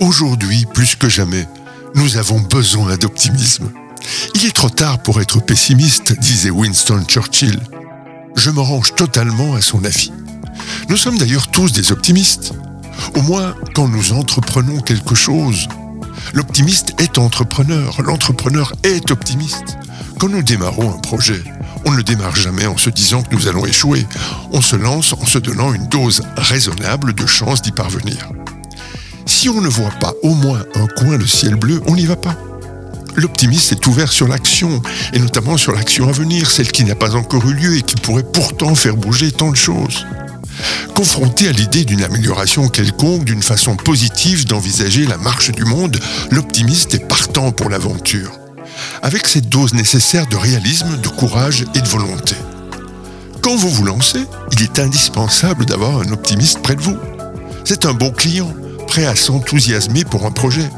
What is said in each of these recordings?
Aujourd'hui, plus que jamais, nous avons besoin d'optimisme. Il est trop tard pour être pessimiste, disait Winston Churchill. Je me range totalement à son avis. Nous sommes d'ailleurs tous des optimistes. Au moins quand nous entreprenons quelque chose. L'optimiste est entrepreneur, l'entrepreneur est optimiste. Quand nous démarrons un projet, on ne démarre jamais en se disant que nous allons échouer. On se lance en se donnant une dose raisonnable de chance d'y parvenir. Si on ne voit pas au moins un coin de ciel bleu, on n'y va pas. L'optimiste est ouvert sur l'action, et notamment sur l'action à venir, celle qui n'a pas encore eu lieu et qui pourrait pourtant faire bouger tant de choses. Confronté à l'idée d'une amélioration quelconque, d'une façon positive d'envisager la marche du monde, l'optimiste est partant pour l'aventure, avec cette dose nécessaire de réalisme, de courage et de volonté. Quand vous vous lancez, il est indispensable d'avoir un optimiste près de vous. C'est un bon client, prêt à s'enthousiasmer pour un projet.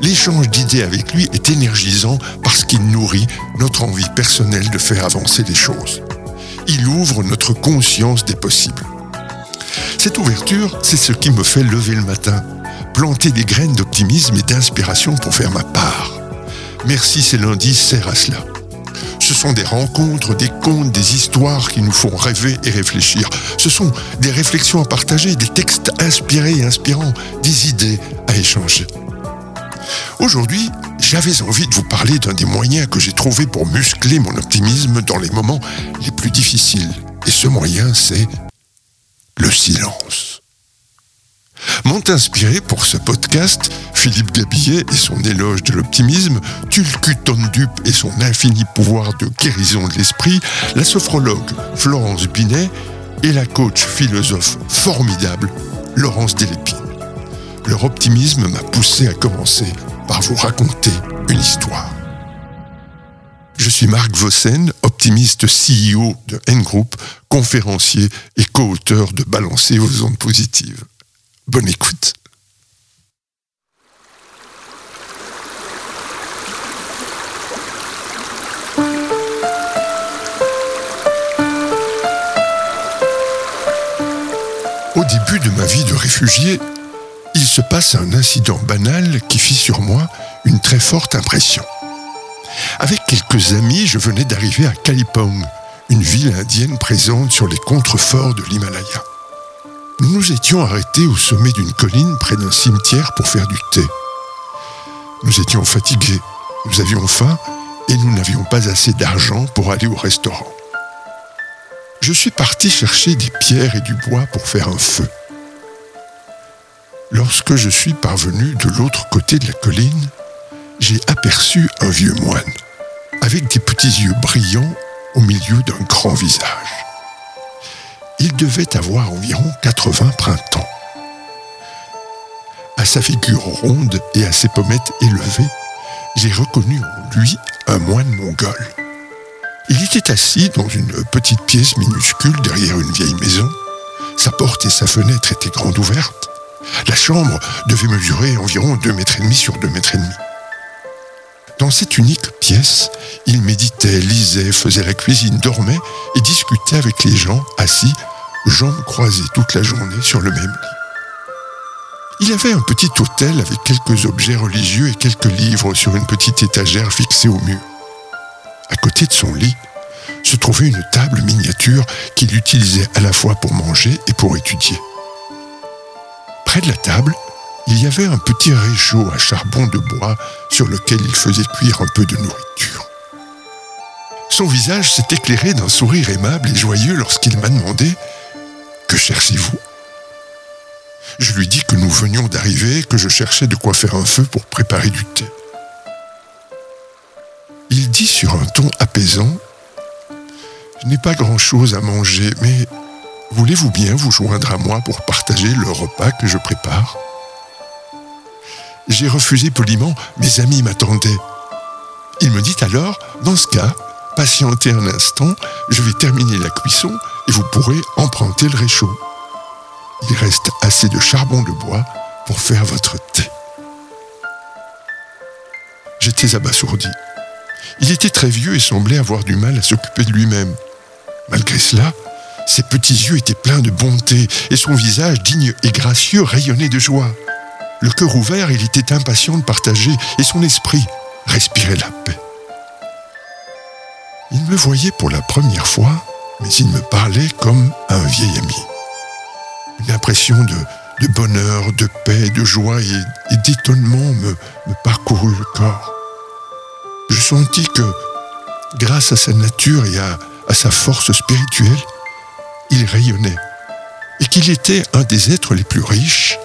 L'échange d'idées avec lui est énergisant parce qu'il nourrit notre envie personnelle de faire avancer les choses. Il ouvre notre conscience des possibles. Cette ouverture, c'est ce qui me fait lever le matin, planter des graines d'optimisme et d'inspiration pour faire ma part. Merci, c'est lundi sert à cela. Ce sont des rencontres, des contes, des histoires qui nous font rêver et réfléchir. Ce sont des réflexions à partager, des textes inspirés et inspirants, des idées à échanger. Aujourd'hui, j'avais envie de vous parler d'un des moyens que j'ai trouvé pour muscler mon optimisme dans les moments les plus difficiles. Et ce moyen, c'est le silence. M'ont inspiré pour ce podcast Philippe Gabillet et son éloge de l'optimisme, Tulku Tondup et son infini pouvoir de guérison de l'esprit, la sophrologue Florence Binet et la coach philosophe formidable Laurence Delépine. Leur optimisme m'a poussé à commencer par vous raconter une histoire. Je suis Marc Vossen, optimiste CEO de N-Group, conférencier et co-auteur de Balancer vos ondes positives. Bonne écoute. Au début de ma vie de réfugié, il se passe un incident banal qui fit sur moi une très forte impression. Avec quelques amis, je venais d'arriver à Kalipong, une ville indienne présente sur les contreforts de l'Himalaya. Nous nous étions arrêtés au sommet d'une colline près d'un cimetière pour faire du thé. Nous étions fatigués, nous avions faim et nous n'avions pas assez d'argent pour aller au restaurant. Je suis parti chercher des pierres et du bois pour faire un feu. Lorsque je suis parvenu de l'autre côté de la colline, j'ai aperçu un vieux moine, avec des petits yeux brillants au milieu d'un grand visage. Il devait avoir environ 80 printemps. À sa figure ronde et à ses pommettes élevées, j'ai reconnu en lui un moine mongol. Il était assis dans une petite pièce minuscule derrière une vieille maison. Sa porte et sa fenêtre étaient grandes ouvertes. La chambre devait mesurer environ 2 mètres et demi sur 2 mètres et demi. Dans cette unique pièce, il méditait, lisait, faisait la cuisine, dormait et discutait avec les gens assis, jambes croisées toute la journée sur le même lit. Il avait un petit hôtel avec quelques objets religieux et quelques livres sur une petite étagère fixée au mur. À côté de son lit se trouvait une table miniature qu'il utilisait à la fois pour manger et pour étudier. Près de la table, il y avait un petit réchaud à charbon de bois sur lequel il faisait cuire un peu de nourriture. Son visage s'est éclairé d'un sourire aimable et joyeux lorsqu'il m'a demandé ⁇ Je lui dis que nous venions d'arriver, que je cherchais de quoi faire un feu pour préparer du thé. Il dit sur un ton apaisant ⁇ Je n'ai pas grand-chose à manger, mais voulez-vous bien vous joindre à moi pour partager le repas que je prépare ?⁇ j'ai refusé poliment, mes amis m'attendaient. Il me dit alors, dans ce cas, patientez un instant, je vais terminer la cuisson et vous pourrez emprunter le réchaud. Il reste assez de charbon de bois pour faire votre thé. J'étais abasourdi. Il était très vieux et semblait avoir du mal à s'occuper de lui-même. Malgré cela, ses petits yeux étaient pleins de bonté et son visage digne et gracieux rayonnait de joie. Le cœur ouvert, il était impatient de partager et son esprit respirait la paix. Il me voyait pour la première fois, mais il me parlait comme un vieil ami. Une impression de, bonheur, de paix, de joie et, d'étonnement me, parcourut le corps. Je sentis que, grâce à sa nature et à sa force spirituelle, il rayonnait et qu'il était un des êtres les plus riches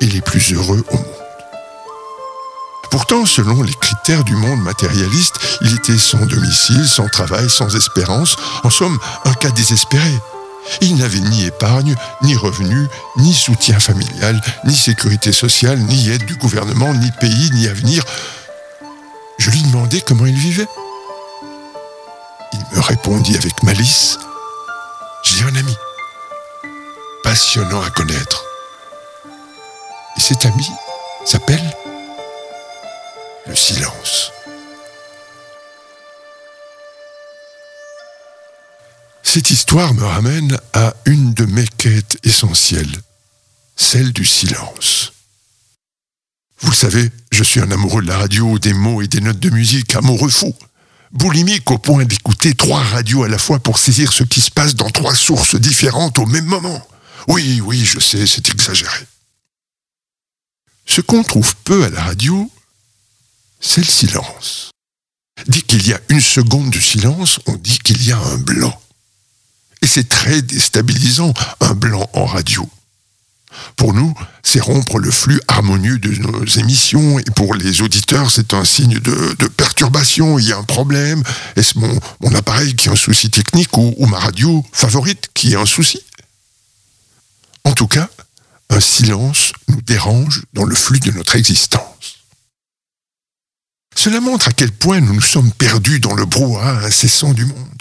et les plus heureux au monde. Pourtant, selon les critères du monde matérialiste, il était sans domicile, sans travail, sans espérance, en somme, un cas désespéré. Il n'avait ni épargne, ni revenu, ni soutien familial, ni sécurité sociale, ni aide du gouvernement, ni pays, ni avenir. Je lui demandai comment il vivait. Il me répondit avec malice, J'ai un ami, passionnant à connaître. Et cet ami s'appelle le silence. Cette histoire me ramène à une de mes quêtes essentielles, celle du silence. Vous le savez, je suis un amoureux de la radio, des mots et des notes de musique, amoureux fou. Boulimique au point d'écouter trois radios à la fois pour saisir ce qui se passe dans trois sources différentes au même moment. Oui, oui, je sais, c'est exagéré. Ce qu'on trouve peu à la radio, c'est le silence. Dès qu'il y a une seconde de silence, on dit qu'il y a un blanc. Et c'est très déstabilisant, un blanc en radio. Pour nous, c'est rompre le flux harmonieux de nos émissions, et pour les auditeurs, c'est un signe de, perturbation, il y a un problème, est-ce mon, appareil qui a un souci technique ou, ou ma radio favorite qui a un souci? En tout cas, un silence nous dérange dans le flux de notre existence. Cela montre à quel point nous nous sommes perdus dans le brouhaha incessant du monde.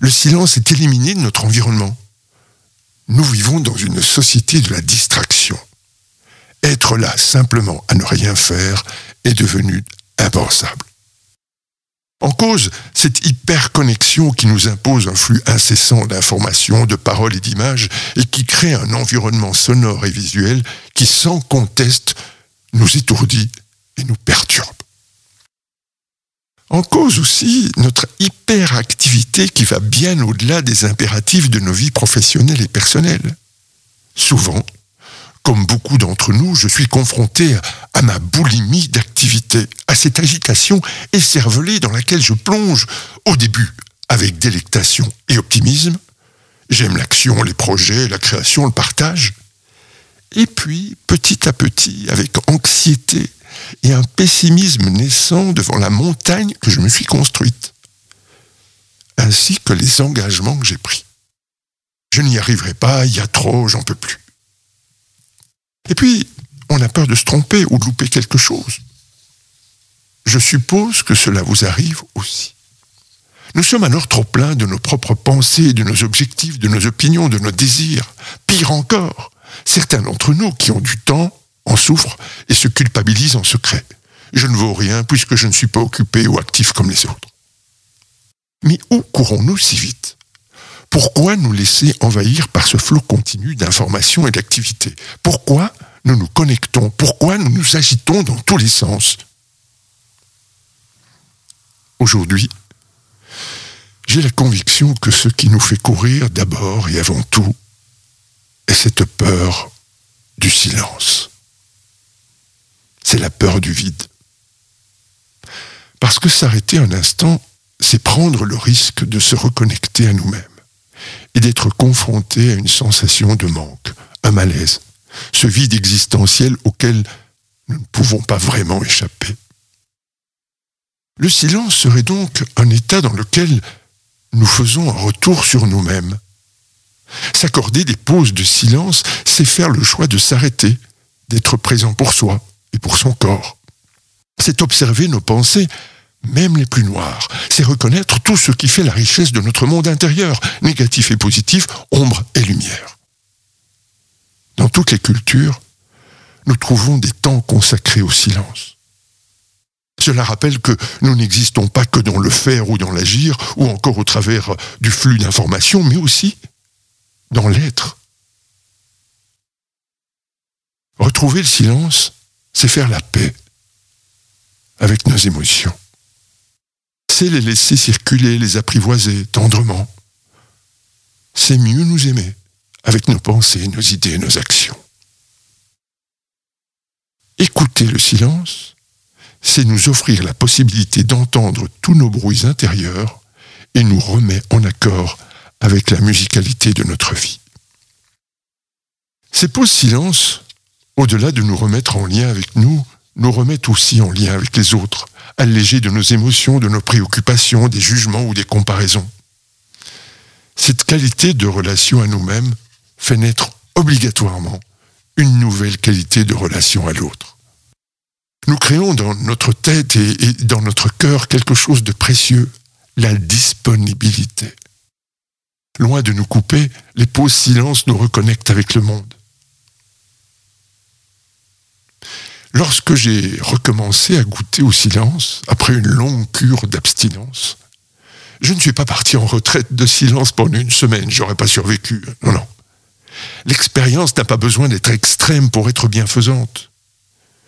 Le silence est éliminé de notre environnement. Nous vivons dans une société de la distraction. Être là simplement à ne rien faire est devenu impensable. En cause, cette hyperconnexion qui nous impose un flux incessant d'informations, de paroles et d'images, et qui crée un environnement sonore et visuel qui, sans conteste, nous étourdit et nous perturbe. En cause aussi notre hyperactivité qui va bien au-delà des impératifs de nos vies professionnelles et personnelles. Souvent, comme beaucoup d'entre nous, je suis confronté à ma boulimie d'activité, à cette agitation écervelée dans laquelle je plonge au début avec délectation et optimisme. J'aime l'action, les projets, la création, le partage. Et puis, petit à petit, avec anxiété et un pessimisme naissant devant la montagne que je me suis construite, ainsi que les engagements que j'ai pris. Je n'y arriverai pas, il y a trop, j'en peux plus. Et puis, on a peur de se tromper ou de louper quelque chose. Je suppose que cela vous arrive aussi. Nous sommes alors trop pleins de nos propres pensées, de nos objectifs, de nos opinions, de nos désirs. Pire encore, certains d'entre nous qui ont du temps en souffrent et se culpabilisent en secret. Je ne vaux rien puisque je ne suis pas occupé ou actif comme les autres. Mais où courons-nous si vite? Pourquoi nous laisser envahir par ce flot continu d'informations et d'activités? Pourquoi nous nous connectons? Pourquoi nous nous agitons dans tous les sens? Aujourd'hui, j'ai la conviction que ce qui nous fait courir d'abord et avant tout est cette peur du silence. C'est la peur du vide. Parce que s'arrêter un instant, c'est prendre le risque de se reconnecter à nous-mêmes et d'être confronté à une sensation de manque, un malaise, ce vide existentiel auquel nous ne pouvons pas vraiment échapper. Le silence serait donc un état dans lequel nous faisons un retour sur nous-mêmes. S'accorder des pauses de silence, c'est faire le choix de s'arrêter, d'être présent pour soi et pour son corps. C'est observer nos pensées même les plus noirs. C'est reconnaître tout ce qui fait la richesse de notre monde intérieur, négatif et positif, ombre et lumière. Dans toutes les cultures, nous trouvons des temps consacrés au silence. Cela rappelle que nous n'existons pas que dans le faire ou dans l'agir, ou encore au travers du flux d'informations, mais aussi dans l'être. Retrouver le silence, c'est faire la paix avec nos émotions. C'est les laisser circuler, les apprivoiser tendrement. C'est mieux nous aimer avec nos pensées, nos idées, nos actions. Écouter le silence, c'est nous offrir la possibilité d'entendre tous nos bruits intérieurs et nous remet en accord avec la musicalité de notre vie. Ces pauses silence, au-delà de nous remettre en lien avec nous, nous remettent aussi en lien avec les autres, allégés de nos émotions, de nos préoccupations, des jugements ou des comparaisons. Cette qualité de relation à nous-mêmes fait naître obligatoirement une nouvelle qualité de relation à l'autre. Nous créons dans notre tête et, dans notre cœur quelque chose de précieux, la disponibilité. Loin de nous couper, les pauses silence nous reconnectent avec le monde. Lorsque j'ai recommencé à goûter au silence, après une longue cure d'abstinence, je ne suis pas parti en retraite de silence pendant une semaine, j'aurais pas survécu. Non, non. L'expérience n'a pas besoin d'être extrême pour être bienfaisante.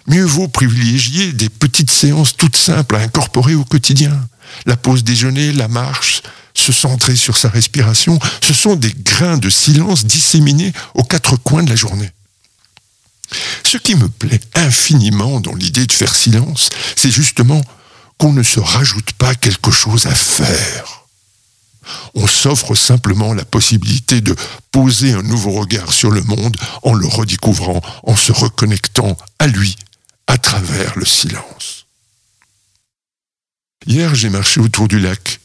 Mieux vaut privilégier des petites séances toutes simples à incorporer au quotidien. La pause déjeuner, la marche, se centrer sur sa respiration, ce sont des grains de silence disséminés aux quatre coins de la journée. Ce qui me plaît infiniment dans l'idée de faire silence, c'est justement qu'on ne se rajoute pas quelque chose à faire. On s'offre simplement la possibilité de poser un nouveau regard sur le monde en le redécouvrant, en se reconnectant à lui à travers le silence. Hier, j'ai marché autour du lac.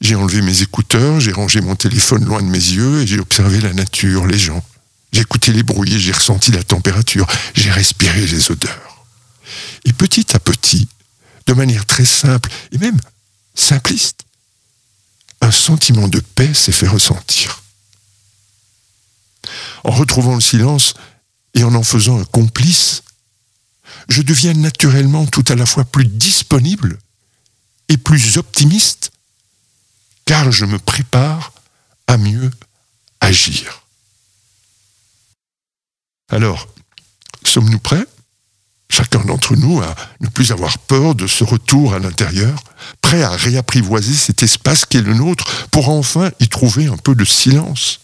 J'ai enlevé mes écouteurs, j'ai rangé mon téléphone loin de mes yeux et j'ai observé la nature, les gens. J'ai écouté les bruits, j'ai ressenti la température, j'ai respiré les odeurs. Et petit à petit, de manière très simple et même simpliste, un sentiment de paix s'est fait ressentir. En retrouvant le silence et en en faisant un complice, je deviens naturellement tout à la fois plus disponible et plus optimiste, car je me prépare à mieux agir. Alors, sommes-nous prêts Chacun d'entre nous à ne plus avoir peur de ce retour à l'intérieur, prêt à réapprivoiser cet espace qui est le nôtre pour enfin y trouver un peu de silence,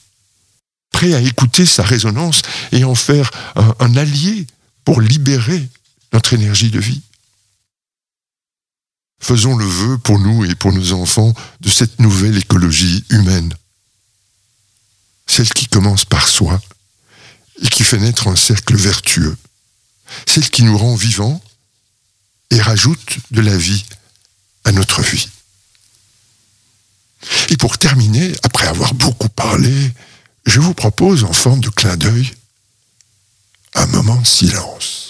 prêt à écouter sa résonance et en faire un, un allié pour libérer notre énergie de vie? Faisons le vœu pour nous et pour nos enfants de cette nouvelle écologie humaine, celle qui commence par soi et qui fait naître un cercle vertueux, celle qui nous rend vivants et rajoute de la vie à notre vie. Et pour terminer, après avoir beaucoup parlé, je vous propose en forme de clin d'œil un moment de silence.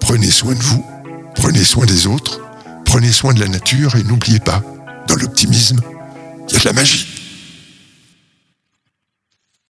Prenez soin de vous, prenez soin des autres, prenez soin de la nature et n'oubliez pas, dans l'optimisme, il y a de la magie.